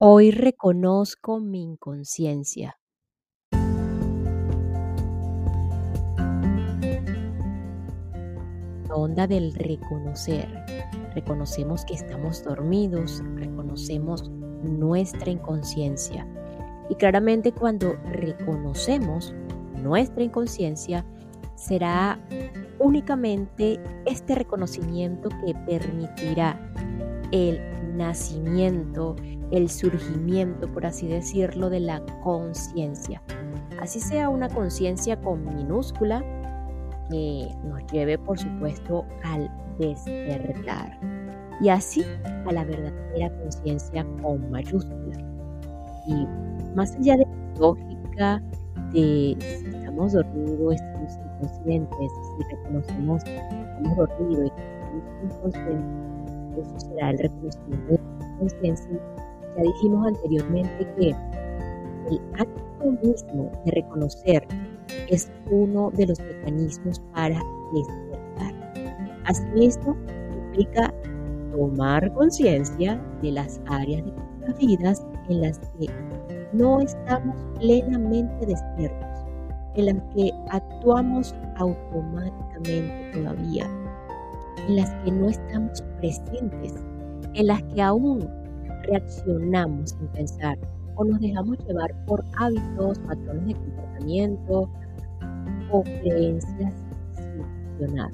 Hoy reconozco mi inconsciencia. La onda del reconocer. Reconocemos que estamos dormidos, reconocemos nuestra inconsciencia. Y claramente cuando reconocemos nuestra inconsciencia, será únicamente este reconocimiento que permitirá el nacimiento, el surgimiento, por así decirlo, de la conciencia. Así sea una conciencia con minúscula que nos lleve, por supuesto, al despertar. Y así a la verdadera conciencia con mayúscula. Y más allá de la lógica de si estamos dormidos, estamos inconscientes, si reconocemos que estamos dormidos y que estamos inconscientes, eso será el reconocimiento de la conciencia ya dijimos anteriormente que el acto mismo de reconocer es uno de los mecanismos para despertar. Asimismo, implica tomar conciencia de las áreas de nuestras vidas en las que no estamos plenamente despiertos, en las que actuamos automáticamente todavía, en las que no estamos presentes, en las que aún reaccionamos sin pensar o nos dejamos llevar por hábitos, patrones de comportamiento o creencias sin.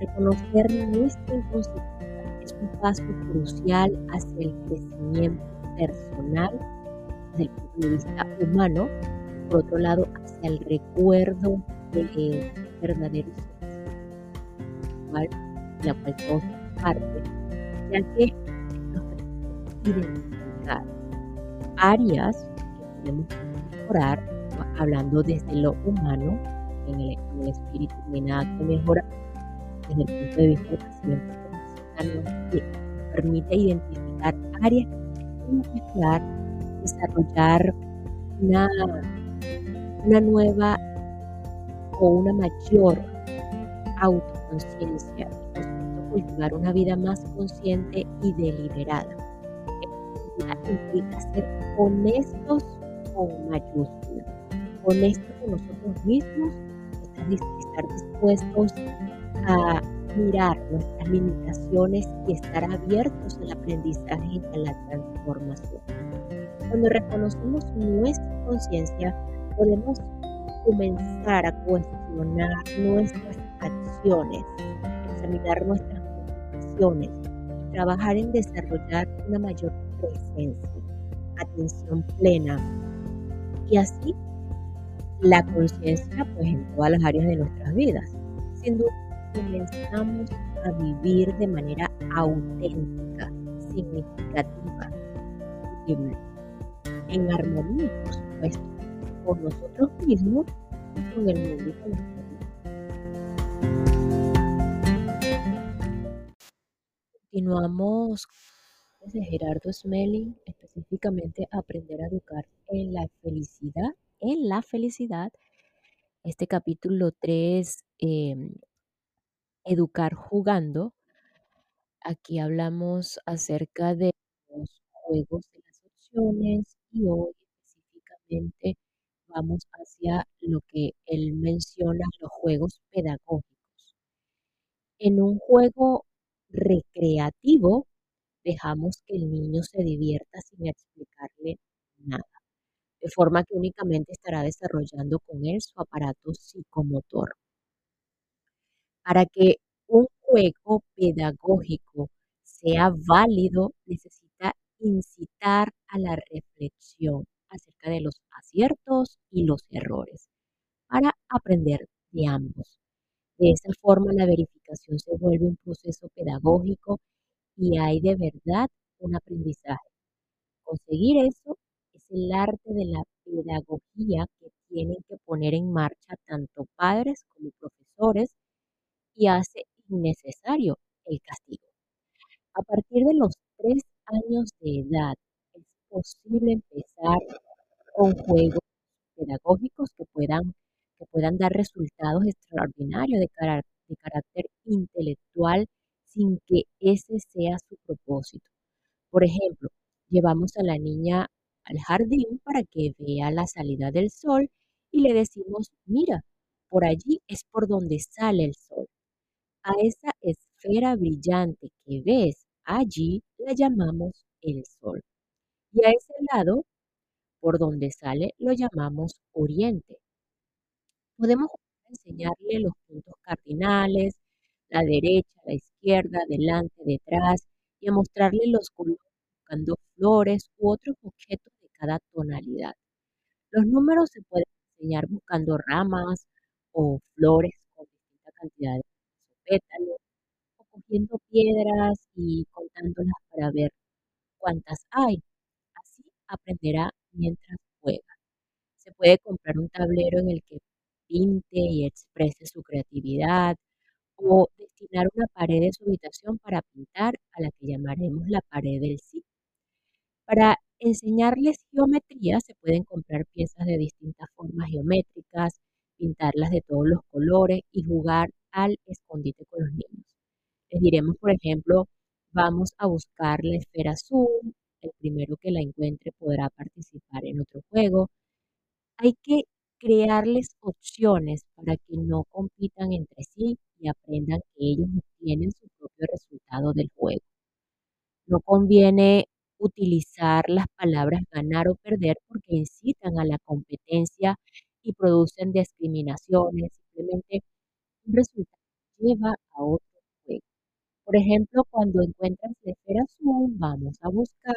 Reconocer nuestra inconsciencia es un paso crucial hacia el crecimiento personal desde el punto de vista humano, por otro lado, hacia el recuerdo del verdadero ser, la cual parte, ya que identificar áreas que podemos mejorar, hablando desde lo humano, en el, espíritu no hay nada que mejorar, desde el punto de vista del crecimiento profesional, que permite identificar áreas que podemos mejorar, desarrollar una, una nueva o una mayor autoconciencia cultivar una vida más consciente y deliberada implica ser honestos con mayúsculas, honestos con nosotros mismos, estar dispuestos a mirar nuestras limitaciones y estar abiertos al aprendizaje y a la transformación. Cuando reconocemos nuestra conciencia, podemos comenzar a cuestionar nuestras acciones, examinar nuestras trabajar en desarrollar una mayor presencia, atención plena. Y así la conciencia pues en todas las áreas de nuestras vidas. Sin duda comenzamos a vivir de manera auténtica, significativa, en armonía, por supuesto, con nosotros mismos y con el mundo que nos Continuamos de Gerardo Smelling, específicamente aprender a educar en la felicidad, en la felicidad. Este capítulo 3, em, educar jugando. Aquí hablamos acerca de los juegos de las opciones y hoy específicamente vamos hacia lo que él menciona, los juegos pedagógicos. En un juego recreativo, dejamos que el niño se divierta sin explicarle nada, de forma que únicamente estará desarrollando con él su aparato psicomotor. Para que un juego pedagógico sea válido, necesita incitar a la reflexión acerca de los aciertos y los errores para aprender de ambos. De esa forma, la verificación se vuelve un proceso pedagógico y hay de verdad un aprendizaje. Conseguir eso es el arte de la pedagogía que tienen que poner en marcha tanto padres como profesores y hace innecesario el castigo. A partir de los tres años de edad es posible empezar con juegos pedagógicos que puedan, puedan dar resultados extraordinarios de, de carácter intelectual sin que ese sea su propósito. Por ejemplo, Llevamos a la niña al jardín para que vea la salida del sol y le decimos, mira, por allí es por donde sale el sol. A esa esfera brillante que ves allí la llamamos el sol. Y a ese lado, por donde sale, lo llamamos oriente. Podemos enseñarle los puntos cardinales, la derecha, la izquierda, delante, detrás, y a mostrarle los colores buscando flores u otros objetos de cada tonalidad. Los números se pueden enseñar buscando ramas o flores con distinta cantidad de pétalos, o cogiendo piedras y contándolas para ver cuántas hay. Así aprenderá mientras juega. Se puede comprar un tablero en el que pinte y exprese su creatividad o destinar una pared de su habitación para pintar a la que llamaremos la pared del sí. Para enseñarles geometría se pueden comprar piezas de distintas formas geométricas, pintarlas de todos los colores y jugar al escondite con los niños. Les diremos, por ejemplo, vamos a buscar la esfera azul, el primero que la encuentre podrá participar en otro juego. Hay que crearles opciones para que no compitan entre sí y aprendan que ellos obtienen su propio resultado del juego. No conviene utilizar las palabras ganar o perder porque incitan a la competencia y producen discriminaciones. Simplemente un resultado lleva a otro juego. Por ejemplo, cuando encuentras la esfera azul, vamos a buscar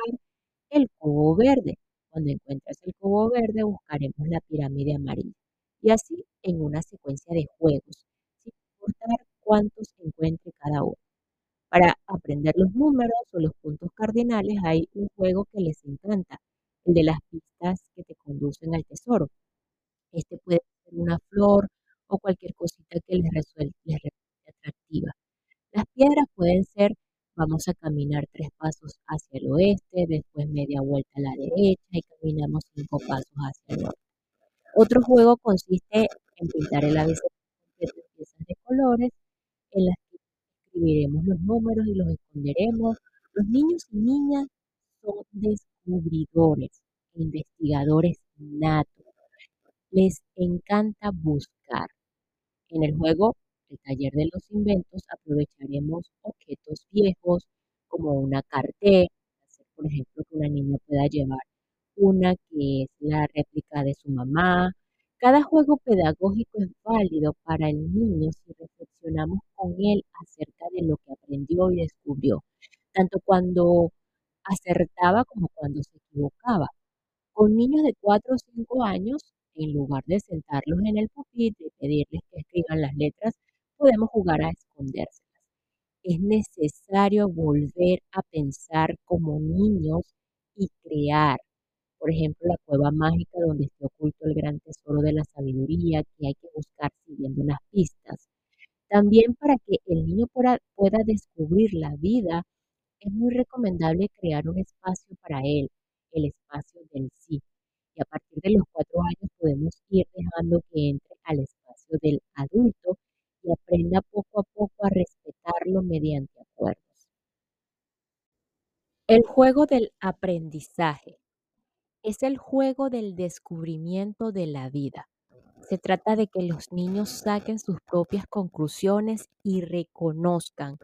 el cubo verde. Cuando encuentras el cubo verde, buscaremos la pirámide amarilla. Y así en una secuencia de juegos, sin importar cuántos encuentre cada uno. Para aprender los números o los puntos cardinales hay un juego que les encanta, el de las pistas que te conducen al tesoro. Este puede ser una flor o cualquier cosita que les, resulte, les atractiva. Las piedras pueden ser, vamos a caminar tres pasos hacia el oeste, después media vuelta a la derecha y caminamos cinco pasos hacia el norte. Otro juego consiste en pintar el abecedario de piezas de colores en las que escribiremos los números y los esconderemos. Los niños y niñas son descubridores e investigadores natos. Les encanta buscar. En el juego taller de los inventos aprovecharemos objetos viejos como una cartera, por ejemplo, que una niña pueda llevar una que es la réplica de su mamá. Cada juego pedagógico es válido para el niño si reflexionamos con él acerca de lo que aprendió y descubrió, tanto cuando acertaba como cuando se equivocaba. Con niños de 4 o 5 años, en lugar de sentarlos en el pupitre y pedirles que escriban las letras, podemos jugar a escondérselas. Es necesario volver a pensar como niños y crear. Por ejemplo, la cueva mágica donde está oculto el gran tesoro de la sabiduría que hay que buscar siguiendo unas pistas. También para que el niño pueda, pueda descubrir la vida, es muy recomendable crear un espacio para él, el espacio del sí. Y a partir de los cuatro años podemos ir dejando que entre al espacio del adulto y aprenda poco a poco a respetarlo mediante acuerdos. El juego del aprendizaje es el juego del descubrimiento de la vida. Se trata de que los niños saquen sus propias conclusiones y reconozcan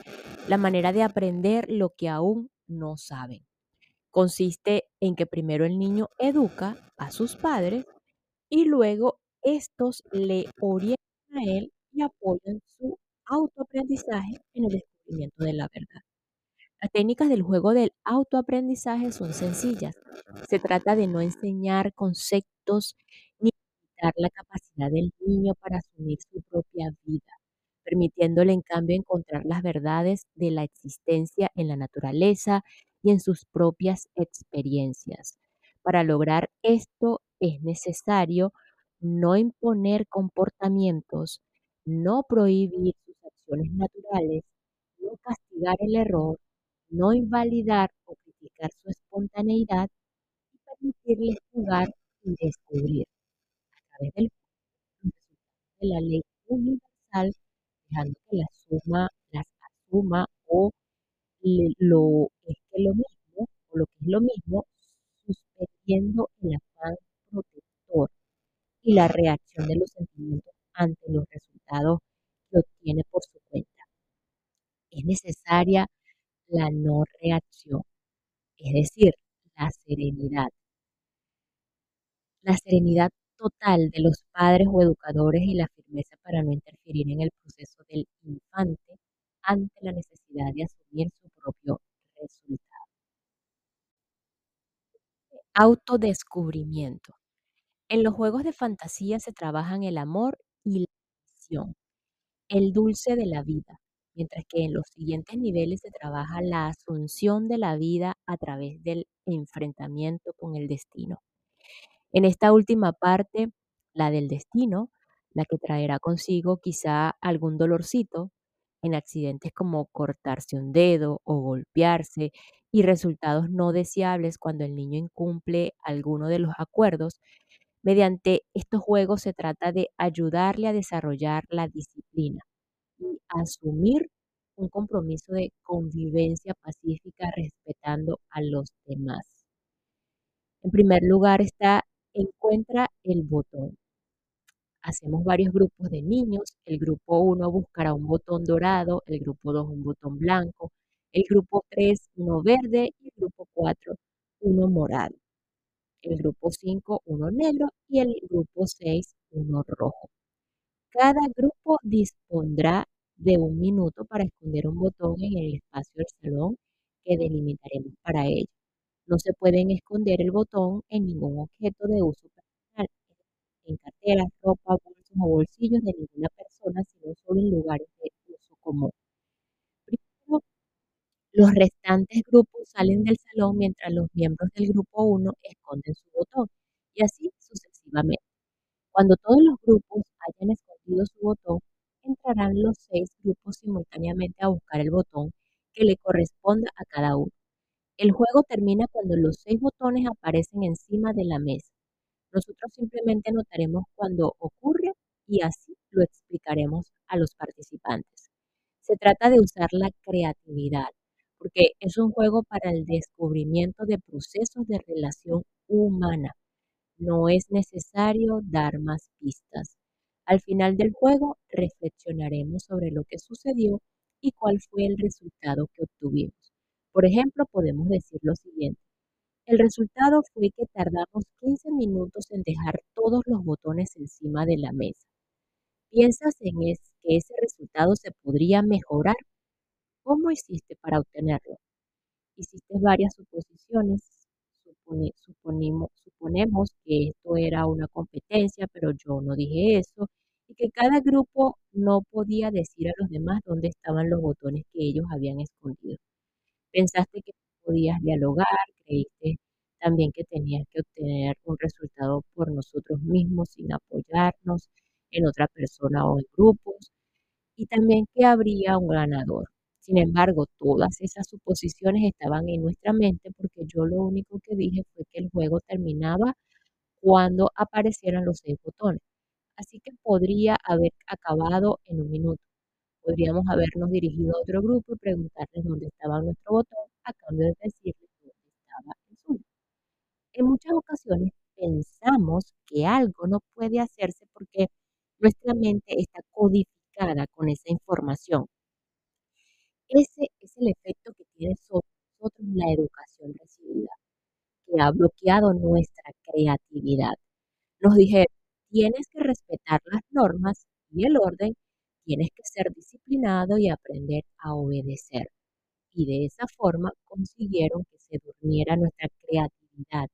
la manera de aprender lo que aún no saben. Consiste en que primero el niño educa a sus padres y luego estos le orientan a él y apoyan su autoaprendizaje en el descubrimiento de la verdad. Las técnicas del juego del autoaprendizaje son sencillas. Se trata de no enseñar conceptos ni limitar la capacidad del niño para asumir su propia vida, permitiéndole en cambio encontrar las verdades de la existencia en la naturaleza y en sus propias experiencias. Para lograr esto es necesario no imponer comportamientos no prohibir sus acciones naturales, no castigar el error, no invalidar o criticar su espontaneidad y permitirles jugar y descubrir a través del de la ley universal, dejando que la suma las asuma o lo es que lo mismo o lo que es lo mismo, suspendiendo el afán protector y la reacción de los sentimientos ante los resultados que obtiene por su cuenta. Es necesaria la no reacción, es decir, la serenidad. La serenidad total de los padres o educadores y la firmeza para no interferir en el proceso del infante ante la necesidad de asumir su propio resultado. Autodescubrimiento. En los juegos de fantasía se trabajan el amor y la visión, el dulce de la vida, mientras que en los siguientes niveles se trabaja la asunción de la vida a través del enfrentamiento con el destino. En esta última parte, la del destino, la que traerá consigo quizá algún dolorcito en accidentes como cortarse un dedo o golpearse y resultados no deseables cuando el niño incumple alguno de los acuerdos, Mediante estos juegos se trata de ayudarle a desarrollar la disciplina y asumir un compromiso de convivencia pacífica respetando a los demás. En primer lugar está encuentra el botón. Hacemos varios grupos de niños. El grupo 1 buscará un botón dorado, el grupo 2 un botón blanco, el grupo 3 uno verde y el grupo 4 uno morado el grupo 5 uno negro y el grupo 6 uno rojo. Cada grupo dispondrá de un minuto para esconder un botón en el espacio del salón que delimitaremos para ello. No se pueden esconder el botón en ningún objeto de uso personal, en carteras, ropa, bolsos o bolsillos de ninguna persona, sino solo en lugares de uso común. Los restantes grupos salen del salón mientras los miembros del grupo 1 esconden su botón y así sucesivamente. Cuando todos los grupos hayan escondido su botón, entrarán los seis grupos simultáneamente a buscar el botón que le corresponda a cada uno. El juego termina cuando los seis botones aparecen encima de la mesa. Nosotros simplemente notaremos cuando ocurre y así lo explicaremos a los participantes. Se trata de usar la creatividad, porque es un juego para el descubrimiento de procesos de relación humana. No es necesario dar más pistas. Al final del juego reflexionaremos sobre lo que sucedió y cuál fue el resultado que obtuvimos. Por ejemplo, podemos decir lo siguiente. El resultado fue que tardamos 15 minutos en dejar todos los botones encima de la mesa. ¿Piensas en que ese resultado se podría mejorar? ¿Cómo hiciste para obtenerlo? Hiciste varias suposiciones. suponemos que esto era una competencia, pero yo no dije eso, y que cada grupo no podía decir a los demás dónde estaban los botones que ellos habían escondido. Pensaste que podías dialogar, creíste también que tenías que obtener un resultado por nosotros mismos sin apoyarnos en otra persona o en grupos, y también que habría un ganador. Sin embargo, todas esas suposiciones estaban en nuestra mente porque yo lo único que dije fue que el juego terminaba cuando aparecieran los seis botones. Así que podría haber acabado en un minuto. Podríamos habernos dirigido a otro grupo y preguntarles dónde estaba nuestro botón a cambio de decirles dónde estaba el suyo. En muchas ocasiones pensamos que algo no puede hacerse porque nuestra mente está codificada con esa información ese es el efecto que tiene sobre nosotros la educación recibida, que ha bloqueado nuestra creatividad. Nos dijeron, tienes que respetar las normas y el orden, tienes que ser disciplinado y aprender a obedecer. Y de esa forma consiguieron que se durmiera nuestra creatividad,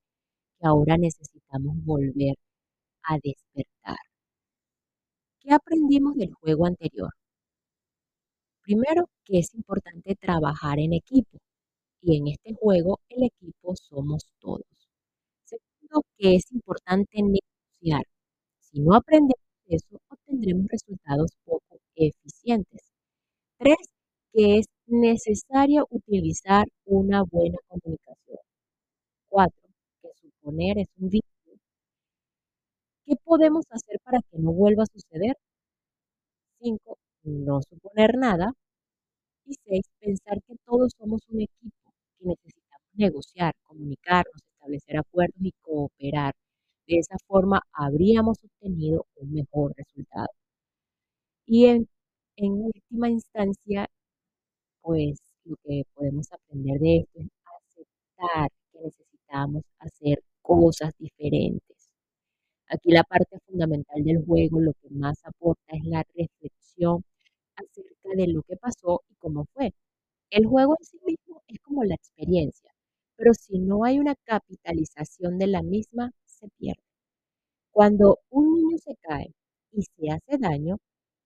que ahora necesitamos volver a despertar. ¿Qué aprendimos del juego anterior? Primero, que es importante trabajar en equipo y en este juego el equipo somos todos. Segundo, que es importante negociar. Si no aprendemos eso, obtendremos resultados poco eficientes. Tres, que es necesario utilizar una buena comunicación. Cuatro, que suponer es un vicio. ¿Qué podemos hacer para que no vuelva a suceder? Cinco, no suponer nada. Y seis, pensar que todos somos un equipo, que necesitamos negociar, comunicarnos, establecer acuerdos y cooperar. De esa forma habríamos obtenido un mejor resultado. Y en, en última instancia, pues lo que podemos aprender de esto es aceptar que necesitamos hacer cosas diferentes. Aquí la parte fundamental del juego, lo que más aporta es la reflexión acerca de lo que pasó y cómo fue. El juego en sí mismo es como la experiencia, pero si no hay una capitalización de la misma, se pierde. Cuando un niño se cae y se hace daño,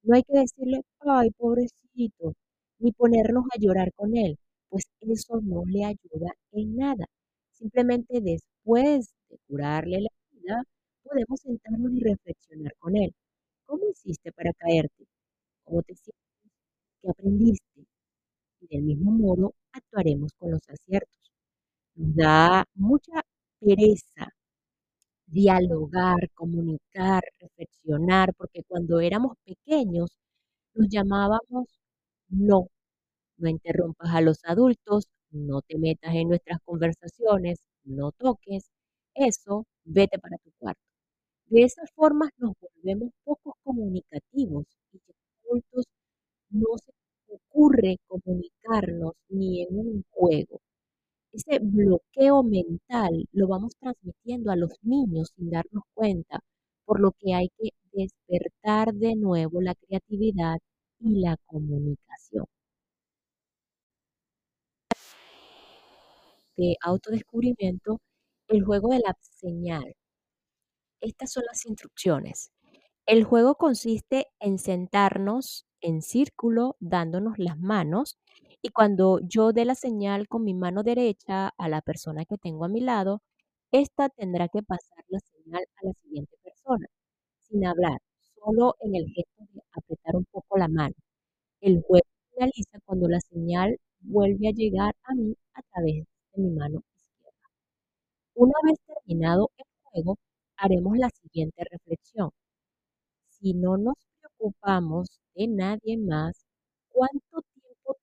no hay que decirle, ay, pobrecito, ni ponernos a llorar con él, pues eso no le ayuda en nada. Simplemente después de curarle la vida, podemos sentarnos y reflexionar con él. ¿Cómo hiciste para caerte? ¿Cómo te sientes? ¿Qué aprendiste? Y del mismo modo actuaremos con los aciertos. Nos da mucha pereza dialogar, comunicar, reflexionar, porque cuando éramos pequeños nos llamábamos no, no interrumpas a los adultos, no te metas en nuestras conversaciones, no toques, eso, vete para tu cuarto. De esa forma nos volvemos pocos comunicativos y que los adultos no se ocurre comunicarnos ni en un juego. Ese mental lo vamos transmitiendo a los niños sin darnos cuenta, por lo que hay que despertar de nuevo la creatividad y la comunicación. De autodescubrimiento, el juego de la señal. Estas son las instrucciones. El juego consiste en sentarnos en círculo dándonos las manos y cuando yo dé la señal con mi mano derecha a la persona que tengo a mi lado, ésta tendrá que pasar la señal a la siguiente persona, sin hablar, solo en el gesto de apretar un poco la mano. El juego finaliza cuando la señal vuelve a llegar a mí a través de mi mano izquierda. Una vez terminado el juego, haremos la siguiente reflexión. Si no nos preocupamos de nadie más, ¿cuánto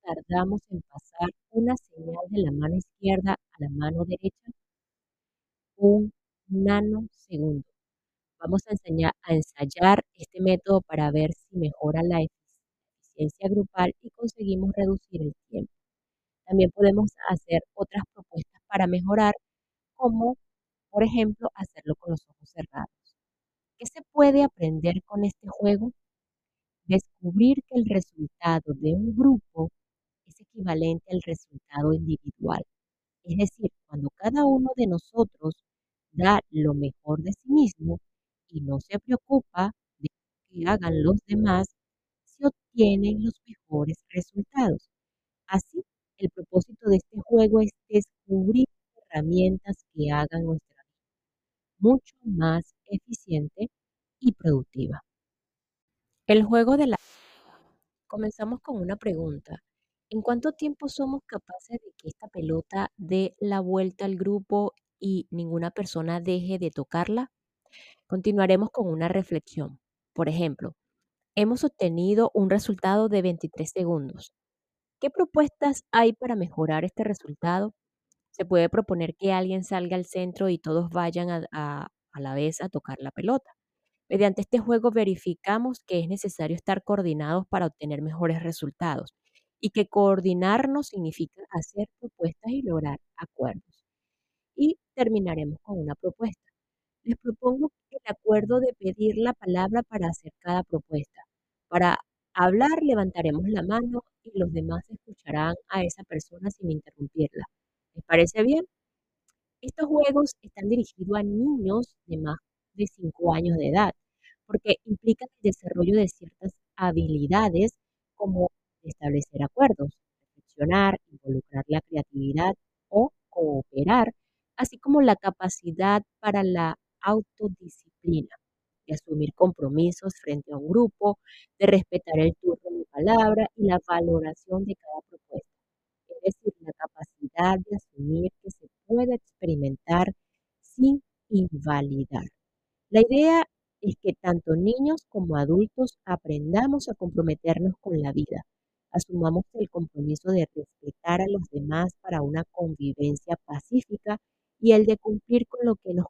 tardamos en pasar una señal de la mano izquierda a la mano derecha? Un nanosegundo. Vamos a, enseñar, a ensayar este método para ver si mejora la eficiencia grupal y conseguimos reducir el tiempo. También podemos hacer otras propuestas para mejorar, como por ejemplo hacerlo con los ojos cerrados. ¿Qué se puede aprender con este juego? Descubrir que el resultado de un grupo es equivalente al resultado individual. Es decir, cuando cada uno de nosotros da lo mejor de sí mismo y no se preocupa de que hagan los demás, se obtienen los mejores resultados. Así, el propósito de este juego es descubrir herramientas que hagan nuestra vida mucho más eficiente y productiva. El juego de la... Comenzamos con una pregunta. ¿En cuánto tiempo somos capaces de que esta pelota dé la vuelta al grupo y ninguna persona deje de tocarla? Continuaremos con una reflexión. Por ejemplo, hemos obtenido un resultado de 23 segundos. ¿Qué propuestas hay para mejorar este resultado? Se puede proponer que alguien salga al centro y todos vayan a, a, a la vez a tocar la pelota. Mediante este juego verificamos que es necesario estar coordinados para obtener mejores resultados y que coordinarnos significa hacer propuestas y lograr acuerdos. Y terminaremos con una propuesta. Les propongo el acuerdo de pedir la palabra para hacer cada propuesta. Para hablar levantaremos la mano y los demás escucharán a esa persona sin interrumpirla. ¿Les parece bien? Estos juegos están dirigidos a niños de más de 5 años de edad, porque implican el desarrollo de ciertas habilidades como establecer acuerdos, reflexionar, involucrar la creatividad o cooperar, así como la capacidad para la autodisciplina, de asumir compromisos frente a un grupo, de respetar el turno de palabra y la valoración de cada propuesta. Es decir, la capacidad de asumir que se puede experimentar sin invalidar. La idea es que tanto niños como adultos aprendamos a comprometernos con la vida, Asumamos el compromiso de respetar a los demás para una convivencia pacífica y el de cumplir con lo que nos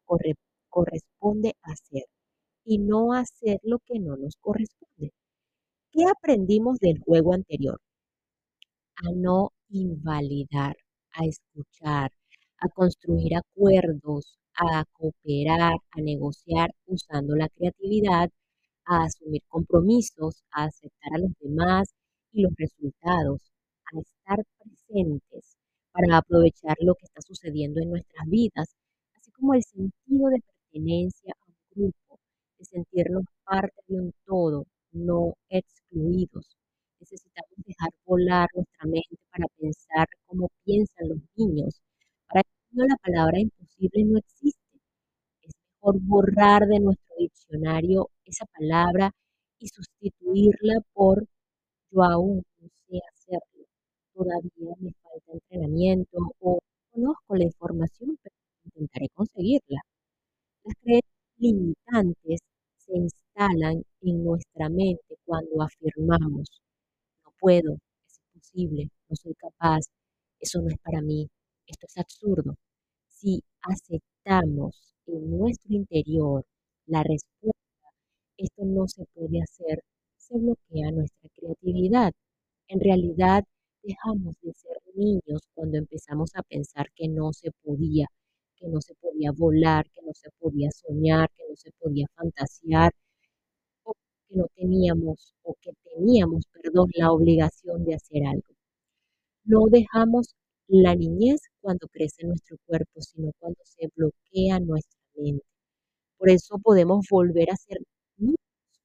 corresponde hacer y no hacer lo que no nos corresponde. ¿Qué aprendimos del juego anterior? A no invalidar, a escuchar, a construir acuerdos, a cooperar, a negociar usando la creatividad, a asumir compromisos, a aceptar a los demás y los resultados, a estar presentes para aprovechar lo que está sucediendo en nuestras vidas, así como el sentido de pertenencia a un grupo, de sentirnos parte de un todo, no excluidos. Necesitamos dejar volar nuestra mente para pensar como piensan los niños. Para ellos la palabra imposible no existe. Es mejor borrar de nuestro diccionario esa palabra y sustituirla por aún no sé hacerlo, todavía me falta entrenamiento o conozco la información, pero intentaré conseguirla. Las creencias limitantes se instalan en nuestra mente cuando afirmamos, no puedo, es imposible, no soy capaz, eso no es para mí, esto es absurdo. Si aceptamos en nuestro interior la respuesta, esto no se puede hacer, se bloquea nuestra creatividad. En realidad, dejamos de ser niños cuando empezamos a pensar que no se podía, que no se podía volar, que no se podía soñar, que no se podía fantasear, que no teníamos, o que teníamos, perdón, la obligación de hacer algo. No dejamos la niñez cuando crece nuestro cuerpo, sino cuando se bloquea nuestra mente. Por eso podemos volver a ser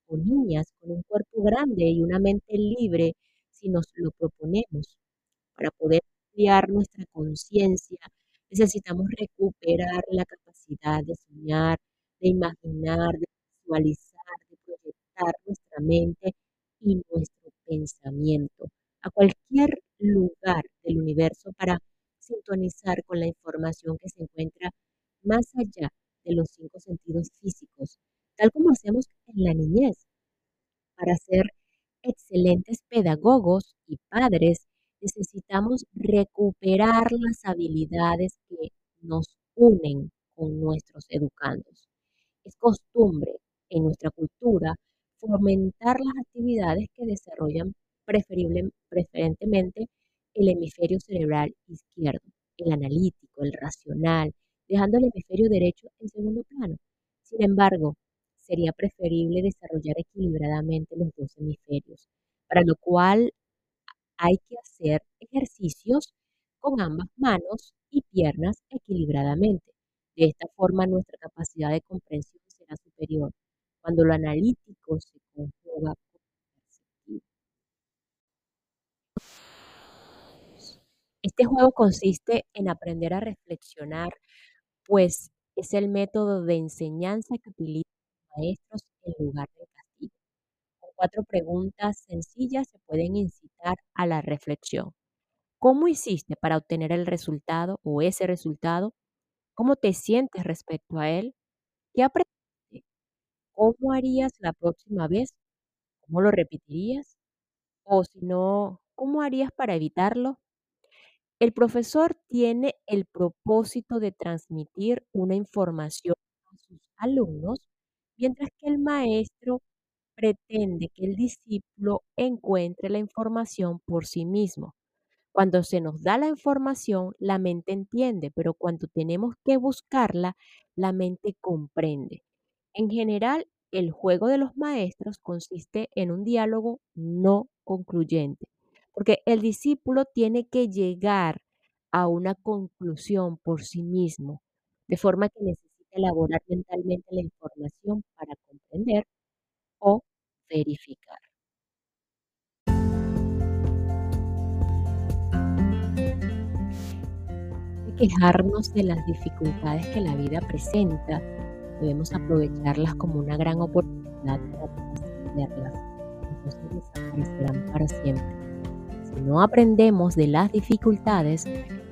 o niñas con un cuerpo grande y una mente libre si nos lo proponemos. Para poder ampliar nuestra conciencia, necesitamos recuperar la capacidad de soñar, de imaginar, de visualizar, de proyectar nuestra mente y nuestro pensamiento a cualquier lugar del universo para sintonizar con la información que se encuentra más allá de los cinco sentidos físicos, tal como hacemos en la niñez. Para ser excelentes pedagogos y padres, necesitamos recuperar las habilidades que nos unen con nuestros educandos. Es costumbre en nuestra cultura fomentar las actividades que desarrollan preferible, preferentemente el hemisferio cerebral izquierdo, el analítico, el racional, dejando el hemisferio derecho en segundo plano. Sin embargo, sería preferible desarrollar equilibradamente los dos hemisferios, para lo cual hay que hacer ejercicios con ambas manos y piernas equilibradamente. De esta forma nuestra capacidad de comprensión será superior cuando lo analítico se conjuga con lo perceptivo. Este juego consiste en aprender a reflexionar, pues es el método de enseñanza que utilizan los maestros en lugar del castigo. Cuatro preguntas sencillas se pueden incitar a la reflexión. ¿Cómo hiciste para obtener el resultado o ese resultado? ¿Cómo te sientes respecto a él? ¿Qué aprendiste? ¿Cómo harías la próxima vez? ¿Cómo lo repetirías? O si no, ¿cómo harías para evitarlo? El profesor tiene el propósito de transmitir una información a sus alumnos, mientras que el maestro pretende que el discípulo encuentre la información por sí mismo. Cuando se nos da la información, la mente entiende, pero cuando tenemos que buscarla, la mente comprende. En general, el juego de los maestros consiste en un diálogo no concluyente porque el discípulo tiene que llegar a una conclusión por sí mismo, de forma que necesita elaborar mentalmente la información para comprender o verificar. Quejarnos de las dificultades que la vida presenta, debemos aprovecharlas como una gran oportunidad para trascenderlas, entonces desaparecerán para siempre. Si no aprendemos de las dificultades,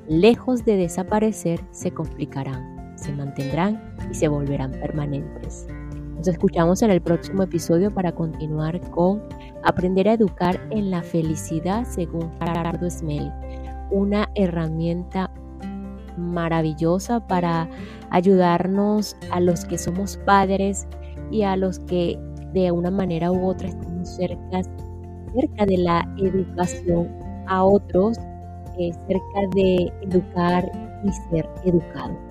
lejos de desaparecer, se complicarán, se mantendrán y se volverán permanentes. Nos escuchamos en el próximo episodio para continuar con Aprender a educar en la felicidad, según Gerardo Smell, una herramienta maravillosa para ayudarnos a los que somos padres y a los que de una manera u otra estamos cerca, cerca de la educación a otros, eh, cerca de educar y ser educado.